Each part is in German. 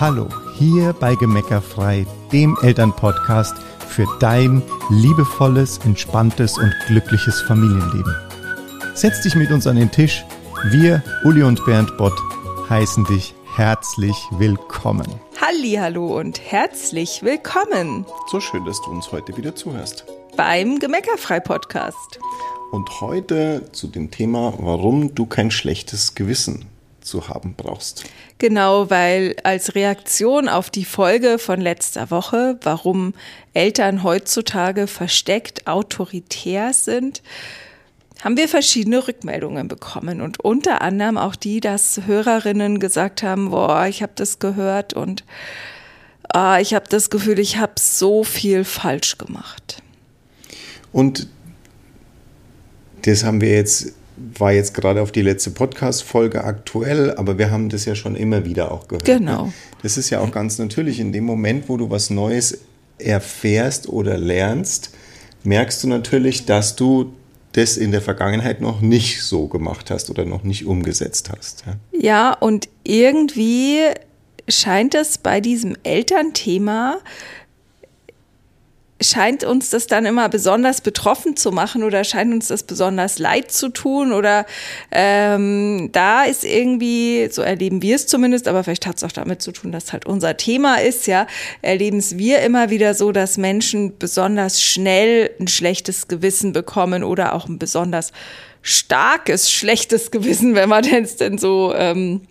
Hallo, hier bei Gemeckerfrei, dem Elternpodcast für dein liebevolles, entspanntes und glückliches Familienleben. Setz dich mit uns an den Tisch. Wir, Uli und Bernd Bott, heißen dich herzlich willkommen. Hallo und herzlich willkommen So schön, dass du uns heute wieder zuhörst. beim Gemeckerfrei Podcast. Und heute zu dem Thema, warum du kein schlechtes Gewissen zu haben brauchst. Genau, weil als Reaktion auf die Folge von letzter Woche, warum Eltern heutzutage versteckt autoritär sind, haben wir verschiedene Rückmeldungen bekommen und unter anderem auch die, dass Hörerinnen gesagt haben, boah, ich habe das gehört und ah, ich habe das Gefühl, ich habe so viel falsch gemacht. Und das haben wir jetzt, war jetzt gerade auf die letzte Podcast-Folge aktuell, aber wir haben das ja schon immer wieder auch gehört. Genau. ne? Das ist ja auch ganz natürlich. In dem Moment, wo du was Neues erfährst oder lernst, merkst du natürlich, dass du das in der Vergangenheit noch nicht so gemacht hast oder noch nicht umgesetzt hast. Ja? Ja, und irgendwie scheint es bei diesem Elternthema, scheint uns das dann immer besonders betroffen zu machen oder scheint uns das besonders leid zu tun oder ähm, da ist irgendwie, so erleben wir es zumindest, aber vielleicht hat es auch damit zu tun, dass halt unser Thema ist, ja, erleben es wir immer wieder so, dass Menschen besonders schnell ein schlechtes Gewissen bekommen oder auch ein besonders starkes schlechtes Gewissen, wenn man es denn so ähm,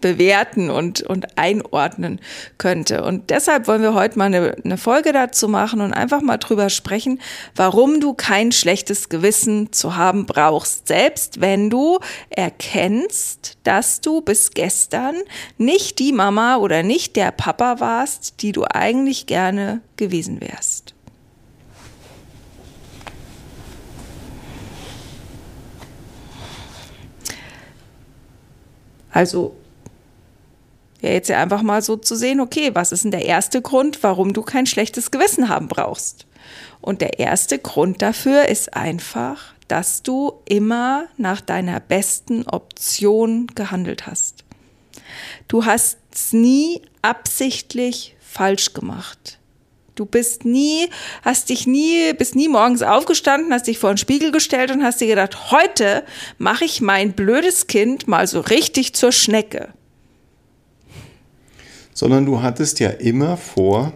bewerten und, und einordnen könnte. Und deshalb wollen wir heute mal eine, eine Folge dazu machen und einfach mal drüber sprechen, warum du kein schlechtes Gewissen zu haben brauchst. Selbst wenn du erkennst, dass du bis gestern nicht die Mama oder nicht der Papa warst, die du eigentlich gerne gewesen wärst. Also ja, jetzt ja einfach mal so zu sehen, okay, was ist denn der erste Grund, warum du kein schlechtes Gewissen haben brauchst? Und der erste Grund dafür ist einfach, dass du immer nach deiner besten Option gehandelt hast. Du hast es nie absichtlich falsch gemacht. Du bist nie, hast dich nie, bist nie morgens aufgestanden, hast dich vor den Spiegel gestellt und hast dir gedacht, heute mache ich mein blödes Kind mal so richtig zur Schnecke Sondern du hattest ja immer vor,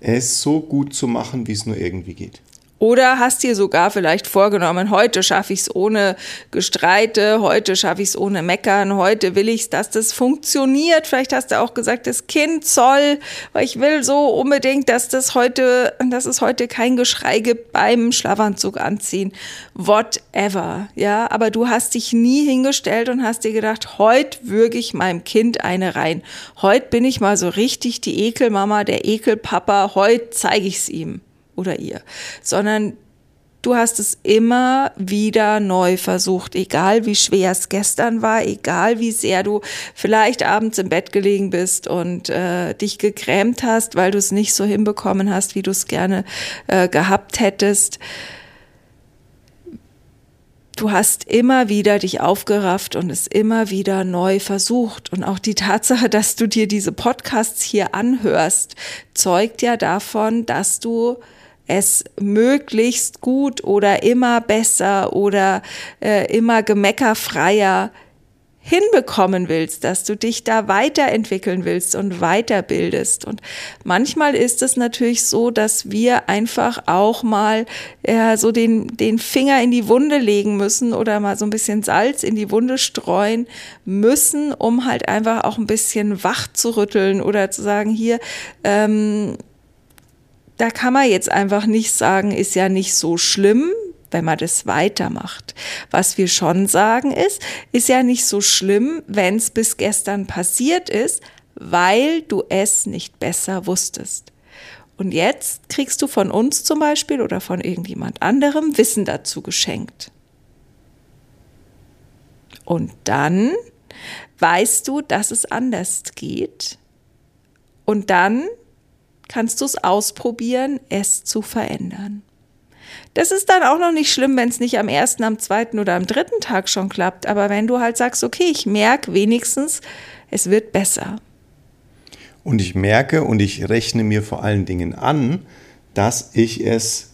es so gut zu machen, wie es nur irgendwie geht. Oder hast dir sogar vielleicht vorgenommen, heute schaffe ich es ohne Gestreite, heute schaffe ich es ohne Meckern, heute will ich es, dass das funktioniert. Vielleicht hast du auch gesagt, das Kind soll, weil ich will so unbedingt, dass das heute, dass es heute kein Geschrei gibt beim Schlafanzug anziehen. Whatever. Ja, aber du hast dich nie hingestellt und hast dir gedacht, heute würge ich meinem Kind eine rein. Heute bin ich mal so richtig die Ekelmama, der Ekelpapa, heute zeige ich es ihm oder ihr, sondern du hast es immer wieder neu versucht, egal wie schwer es gestern war, egal wie sehr du vielleicht abends im Bett gelegen bist und äh, dich gegrämt hast, weil du es nicht so hinbekommen hast, wie du es gerne äh, gehabt hättest. Du hast immer wieder dich aufgerafft und es immer wieder neu versucht. Und auch die Tatsache, dass du dir diese Podcasts hier anhörst, zeugt ja davon, dass du es möglichst gut oder immer besser oder äh, immer gemeckerfreier hinbekommen willst, dass du dich da weiterentwickeln willst und weiterbildest. Und manchmal ist es natürlich so, dass wir einfach auch mal äh, so den, den Finger in die Wunde legen müssen oder mal so ein bisschen Salz in die Wunde streuen müssen, um halt einfach auch ein bisschen wach zu rütteln oder zu sagen, hier, ähm, da kann man jetzt einfach nicht sagen, ist ja nicht so schlimm, wenn man das weitermacht. Was wir schon sagen ist, ist ja nicht so schlimm, wenn es bis gestern passiert ist, weil du es nicht besser wusstest. Und jetzt kriegst du von uns zum Beispiel oder von irgendjemand anderem Wissen dazu geschenkt. Und dann weißt du, dass es anders geht. Und dann kannst du es ausprobieren, es zu verändern. Das ist dann auch noch nicht schlimm, wenn es nicht am ersten, am zweiten oder am dritten Tag schon klappt. Aber wenn du halt sagst, okay, ich merke wenigstens, es wird besser. Und ich merke und ich rechne mir vor allen Dingen an, dass ich es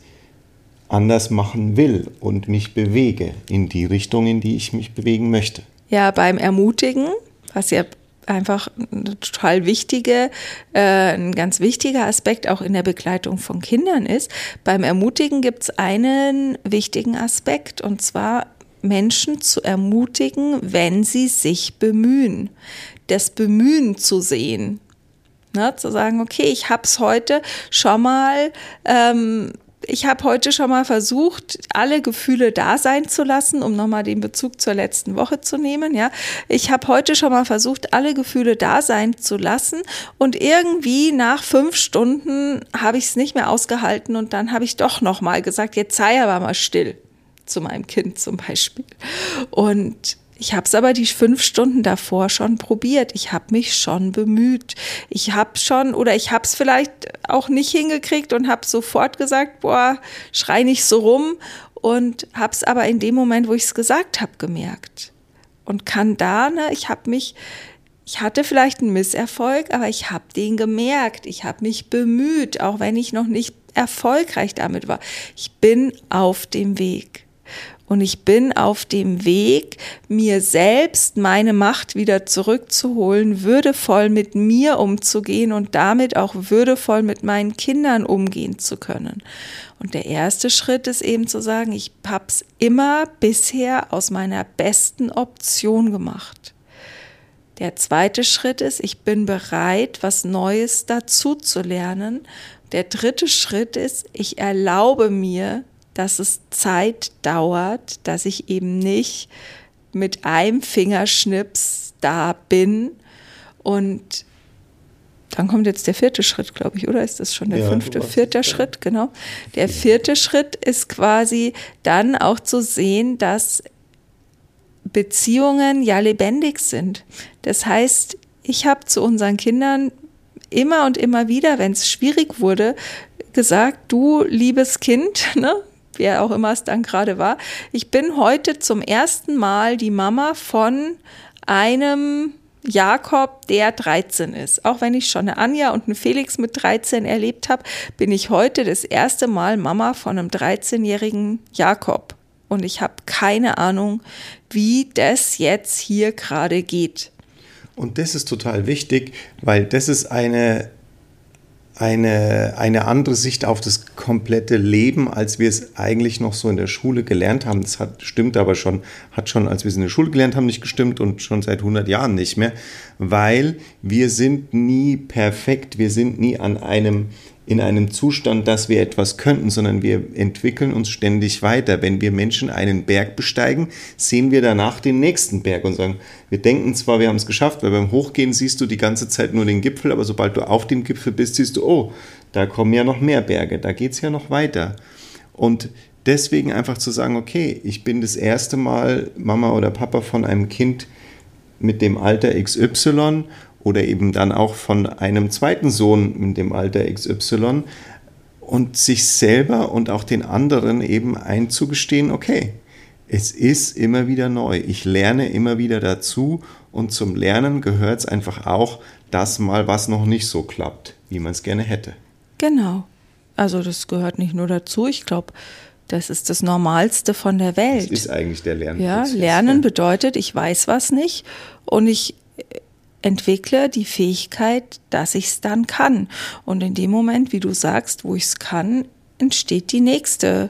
anders machen will und mich bewege in die Richtung, in die ich mich bewegen möchte. Ja, beim Ermutigen, was ja einfach total wichtige, äh, ein ganz wichtiger Aspekt auch in der Begleitung von Kindern ist. Beim Ermutigen gibt es einen wichtigen Aspekt und zwar Menschen zu ermutigen, wenn sie sich bemühen. Das Bemühen zu sehen. Ne, zu sagen, okay, ich habe es heute schon mal ähm, ich habe heute schon mal versucht, alle Gefühle da sein zu lassen, um nochmal den Bezug zur letzten Woche zu nehmen. Ja, ich habe heute schon mal versucht, alle Gefühle da sein zu lassen und irgendwie nach fünf Stunden habe ich es nicht mehr ausgehalten und dann habe ich doch nochmal gesagt, jetzt sei aber mal still zu meinem Kind zum Beispiel. Und ich habe es aber die fünf Stunden davor schon probiert. Ich habe mich schon bemüht. Ich habe schon oder ich habe es vielleicht auch nicht hingekriegt und habe sofort gesagt, boah, schrei nicht so rum und habe es aber in dem Moment, wo ich es gesagt habe, gemerkt und kann da, ne, ich habe mich ich hatte vielleicht einen Misserfolg, aber ich habe den gemerkt. Ich habe mich bemüht, auch wenn ich noch nicht erfolgreich damit war. Ich bin auf dem Weg. Und ich bin auf dem Weg, mir selbst meine Macht wieder zurückzuholen, würdevoll mit mir umzugehen und damit auch würdevoll mit meinen Kindern umgehen zu können. Und der erste Schritt ist eben zu sagen, ich hab's immer bisher aus meiner besten Option gemacht. Der zweite Schritt ist, ich bin bereit, was Neues dazu zu lernen. Der dritte Schritt ist, ich erlaube mir, dass es Zeit dauert, dass ich eben nicht mit einem Fingerschnips da bin und dann kommt jetzt der vierte Schritt, glaube ich, oder ist das schon der ja, fünfte, vierte Schritt, genau. Der vierte Schritt ist quasi dann auch zu sehen, dass Beziehungen ja lebendig sind. Das heißt, ich habe zu unseren Kindern immer und immer wieder, wenn es schwierig wurde, gesagt, du liebes Kind, ne, wer auch immer es dann gerade war. Ich bin heute zum ersten Mal die Mama von einem Jakob, der 13 ist. Auch wenn ich schon eine Anja und einen Felix mit 13 erlebt habe, bin ich heute das erste Mal Mama von einem 13-jährigen Jakob. Und ich habe keine Ahnung, wie das jetzt hier gerade geht. Und das ist total wichtig, weil das ist eine eine, eine andere Sicht auf das komplette Leben, als wir es eigentlich noch so in der Schule gelernt haben. Das hat, stimmt aber schon, hat schon, als wir es in der Schule gelernt haben, nicht gestimmt und schon seit 100 Jahren nicht mehr, weil wir sind nie perfekt, wir sind nie an einem in einem Zustand, dass wir etwas könnten, sondern wir entwickeln uns ständig weiter. Wenn wir Menschen einen Berg besteigen, sehen wir danach den nächsten Berg und sagen, wir denken zwar, wir haben es geschafft, weil beim Hochgehen siehst du die ganze Zeit nur den Gipfel, aber sobald du auf dem Gipfel bist, siehst du, oh, da kommen ja noch mehr Berge, da geht es ja noch weiter. Und deswegen einfach zu sagen, okay, ich bin das erste Mal Mama oder Papa von einem Kind mit dem Alter XY oder eben dann auch von einem zweiten Sohn in dem Alter XY und sich selber und auch den anderen eben einzugestehen, okay, es ist immer wieder neu. Ich lerne immer wieder dazu und zum Lernen gehört es einfach auch, dass mal was noch nicht so klappt, wie man es gerne hätte. Genau. Also das gehört nicht nur dazu. Ich glaube, das ist das Normalste von der Welt. Das ist eigentlich der Lernprozess. Ja, Lernen bedeutet, ich weiß was nicht und ich entwickle die Fähigkeit, dass ich es dann kann. Und in dem Moment, wie du sagst, wo ich es kann, entsteht die nächste.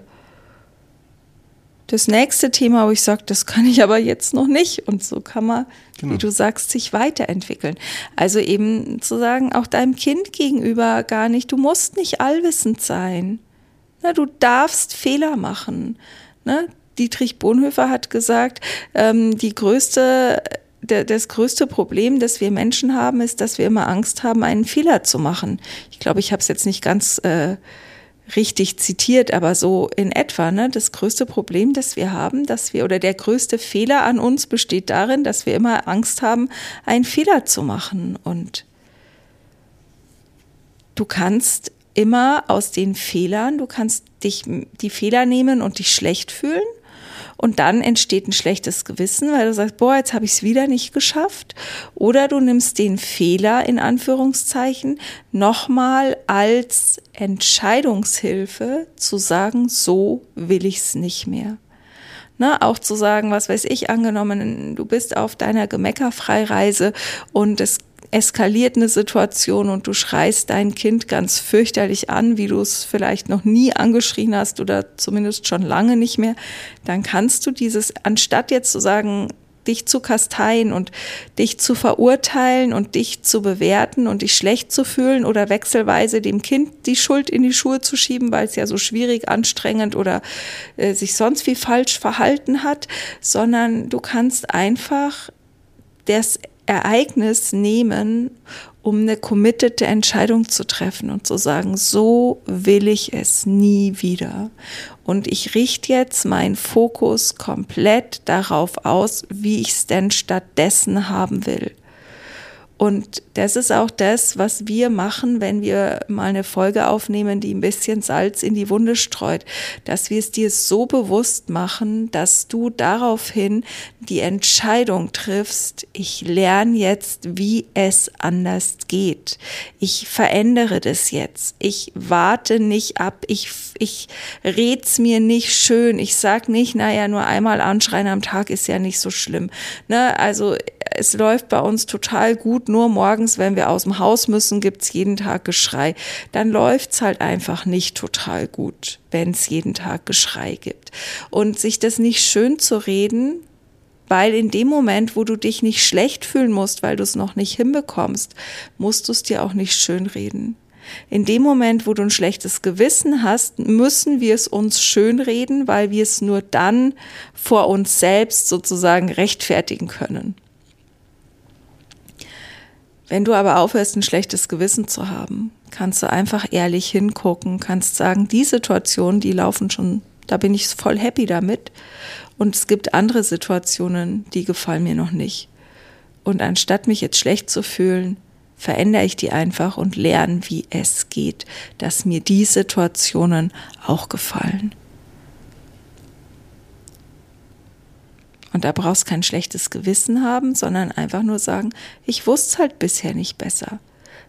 Das nächste Thema, wo ich sage, das kann ich aber jetzt noch nicht. Und so kann man, genau. wie du sagst, sich weiterentwickeln. Also eben zu sagen, auch deinem Kind gegenüber gar nicht, du musst nicht allwissend sein. Na, du darfst Fehler machen. Ne? Dietrich Bonhoeffer hat gesagt, ähm, die größte das größte Problem, das wir Menschen haben, ist, dass wir immer Angst haben, einen Fehler zu machen. Ich glaube, ich habe es jetzt nicht ganz äh, richtig zitiert, aber so in etwa. Ne? Das größte Problem, das wir haben, dass wir oder der größte Fehler an uns besteht darin, dass wir immer Angst haben, einen Fehler zu machen. Und du kannst immer aus den Fehlern, du kannst dich die Fehler nehmen und dich schlecht fühlen und dann entsteht ein schlechtes Gewissen, weil du sagst, boah, jetzt habe ich es wieder nicht geschafft. Oder du nimmst den Fehler in Anführungszeichen nochmal als Entscheidungshilfe zu sagen, so will ich es nicht mehr. Ne, auch zu sagen, was weiß ich, angenommen, du bist auf deiner Gemeckerfreireise und es eskaliert eine Situation und du schreist dein Kind ganz fürchterlich an, wie du es vielleicht noch nie angeschrien hast oder zumindest schon lange nicht mehr, dann kannst du dieses, anstatt jetzt zu sagen, dich zu kasteien und dich zu verurteilen und dich zu bewerten und dich schlecht zu fühlen oder wechselweise dem Kind die Schuld in die Schuhe zu schieben, weil es ja so schwierig, anstrengend oder äh, sich sonst wie falsch verhalten hat, sondern du kannst einfach das Ereignis nehmen, um eine committete Entscheidung zu treffen und zu sagen, so will ich es nie wieder. Und ich richte jetzt meinen Fokus komplett darauf aus, wie ich es denn stattdessen haben will. Und das ist auch das, was wir machen, wenn wir mal eine Folge aufnehmen, die ein bisschen Salz in die Wunde streut, dass wir es dir so bewusst machen, dass du daraufhin die Entscheidung triffst, ich lerne jetzt, wie es anders geht. Ich verändere das jetzt. Ich warte nicht ab. Ich, ich red's mir nicht schön. Ich sag nicht, naja, nur einmal anschreien am Tag ist ja nicht so schlimm. Ne? Also es läuft bei uns total gut, nur morgens, wenn wir aus dem Haus müssen, gibt's jeden Tag Geschrei. Dann läuft's halt einfach nicht total gut, wenn es jeden Tag Geschrei gibt. Und sich das nicht schön zu reden, weil in dem Moment, wo du dich nicht schlecht fühlen musst, weil du es noch nicht hinbekommst, musst du es dir auch nicht schön reden. In dem Moment, wo du ein schlechtes Gewissen hast, müssen wir es uns schönreden, weil wir es nur dann vor uns selbst sozusagen rechtfertigen können. Wenn du aber aufhörst, ein schlechtes Gewissen zu haben, kannst du einfach ehrlich hingucken, kannst sagen, die Situationen, die laufen schon, da bin ich voll happy damit. Und es gibt andere Situationen, die gefallen mir noch nicht. Und anstatt mich jetzt schlecht zu fühlen, verändere ich die einfach und lerne, wie es geht, dass mir die Situationen auch gefallen. Und da brauchst kein schlechtes Gewissen haben, sondern einfach nur sagen, ich wusste es halt bisher nicht besser.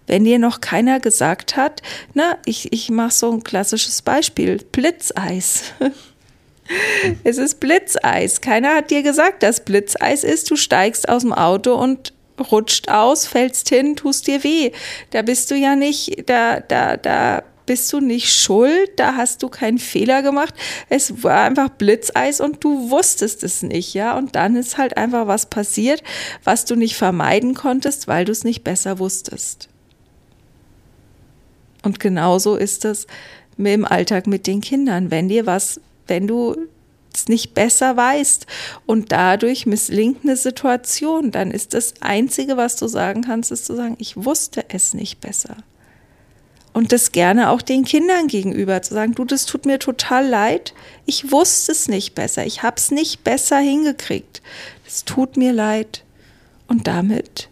Wenn dir noch keiner gesagt hat, na, ich, ich mache so ein klassisches Beispiel, Blitzeis. es ist Blitzeis. Keiner hat dir gesagt, dass Blitzeis ist. Du steigst aus dem Auto und rutscht aus, fällst hin, tust dir weh. Da bist du ja nicht, da, da, da bist du nicht schuld, da hast du keinen Fehler gemacht. Es war einfach Blitzeis und du wusstest es nicht, ja. Und dann ist halt einfach was passiert, was du nicht vermeiden konntest, weil du es nicht besser wusstest. Und genauso ist es im Alltag mit den Kindern. Wenn dir was, wenn du es nicht besser weißt und dadurch misslingt eine Situation, dann ist das Einzige, was du sagen kannst, ist zu sagen, ich wusste es nicht besser und das gerne auch den Kindern gegenüber zu sagen, du, das tut mir total leid, ich wusste es nicht besser, ich habe es nicht besser hingekriegt, es tut mir leid. Und damit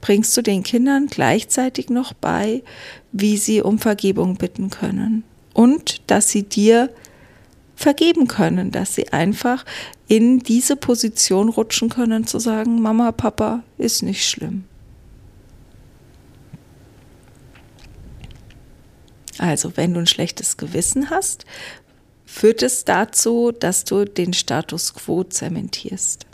bringst du den Kindern gleichzeitig noch bei, wie sie um Vergebung bitten können und dass sie dir vergeben können, dass sie einfach in diese Position rutschen können, zu sagen, Mama, Papa, ist nicht schlimm. Also wenn du ein schlechtes Gewissen hast, führt es dazu, dass du den Status quo zementierst.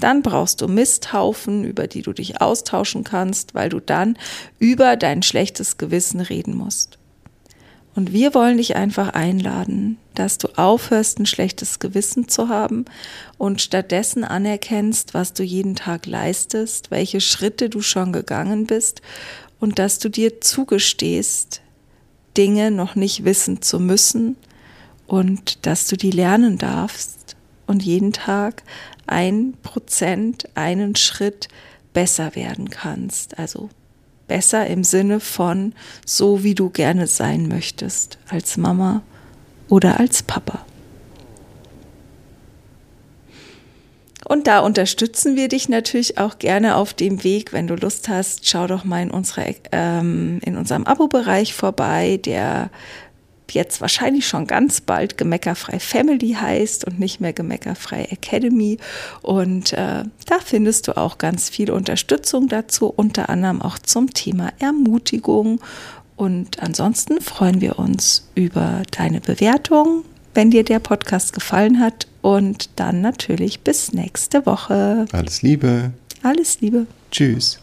Dann brauchst du Misthaufen, über die du dich austauschen kannst, weil du dann über dein schlechtes Gewissen reden musst. Und wir wollen dich einfach einladen, dass du aufhörst, ein schlechtes Gewissen zu haben und stattdessen anerkennst, was du jeden Tag leistest, welche Schritte du schon gegangen bist und dass du dir zugestehst, Dinge noch nicht wissen zu müssen und dass du die lernen darfst und jeden Tag ein Prozent, einen Schritt besser werden kannst. Also besser im Sinne von so, wie du gerne sein möchtest, als Mama oder als Papa. Und da unterstützen wir dich natürlich auch gerne auf dem Weg. Wenn du Lust hast, schau doch mal in, unserer, ähm, in unserem Abo-Bereich vorbei, der jetzt wahrscheinlich schon ganz bald Gemeckerfrei Family heißt und nicht mehr Gemeckerfrei Academy. Und äh, da findest du auch ganz viel Unterstützung dazu, unter anderem auch zum Thema Ermutigung. Und ansonsten freuen wir uns über deine Bewertung, wenn dir der Podcast gefallen hat. Und dann natürlich bis nächste Woche. Alles Liebe. Alles Liebe. Tschüss.